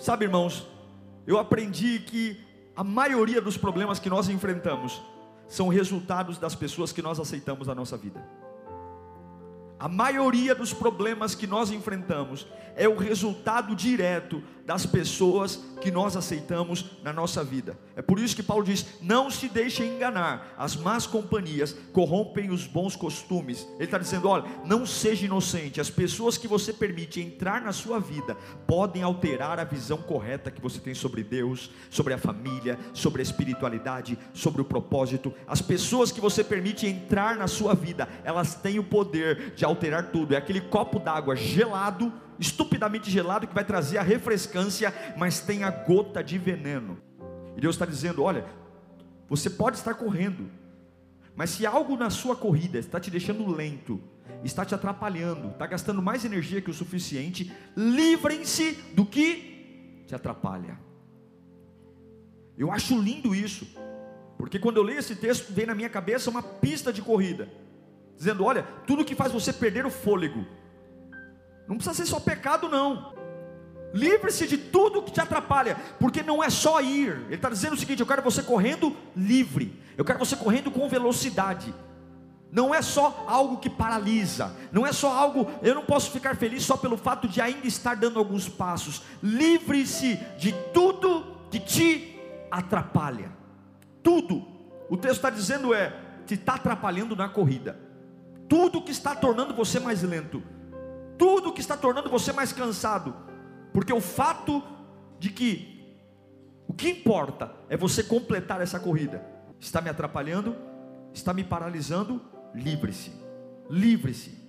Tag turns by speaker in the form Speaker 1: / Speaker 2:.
Speaker 1: Sabe, irmãos, eu aprendi que a maioria dos problemas que nós enfrentamos são resultados das pessoas que nós aceitamos na nossa vida. A maioria dos problemas que nós enfrentamos é o resultado direto das pessoas que nós aceitamos na nossa vida. É por isso que Paulo diz: não se deixem enganar, as más companhias corrompem os bons costumes. Ele está dizendo: olha, não seja inocente, as pessoas que você permite entrar na sua vida podem alterar a visão correta que você tem sobre Deus, sobre a família, sobre a espiritualidade, sobre o propósito. As pessoas que você permite entrar na sua vida, elas têm o poder de alterar tudo. É aquele copo d'água gelado estupidamente gelado que vai trazer a refrescância, mas tem a gota de veneno. E Deus está dizendo: olha, você pode estar correndo, mas se algo na sua corrida está te deixando lento, está te atrapalhando, está gastando mais energia que o suficiente, livrem-se do que te atrapalha. Eu acho lindo isso, porque quando eu leio esse texto, vem na minha cabeça uma pista de corrida, dizendo: olha, tudo que faz você perder o fôlego, não precisa ser só pecado, não. Livre-se de tudo que te atrapalha, porque não é só ir. Ele está dizendo o seguinte: eu quero você correndo livre, eu quero você correndo com velocidade. Não é só algo que paralisa, não é só algo, eu não posso ficar feliz só pelo fato de ainda estar dando alguns passos. Livre-se de tudo que te atrapalha. Tudo. O texto está dizendo é, te está atrapalhando na corrida. Tudo que está tornando você mais lento tudo que está tornando você mais cansado, porque o fato de que o que importa é você completar essa corrida, está me atrapalhando, está me paralisando, livre-se, livre-se.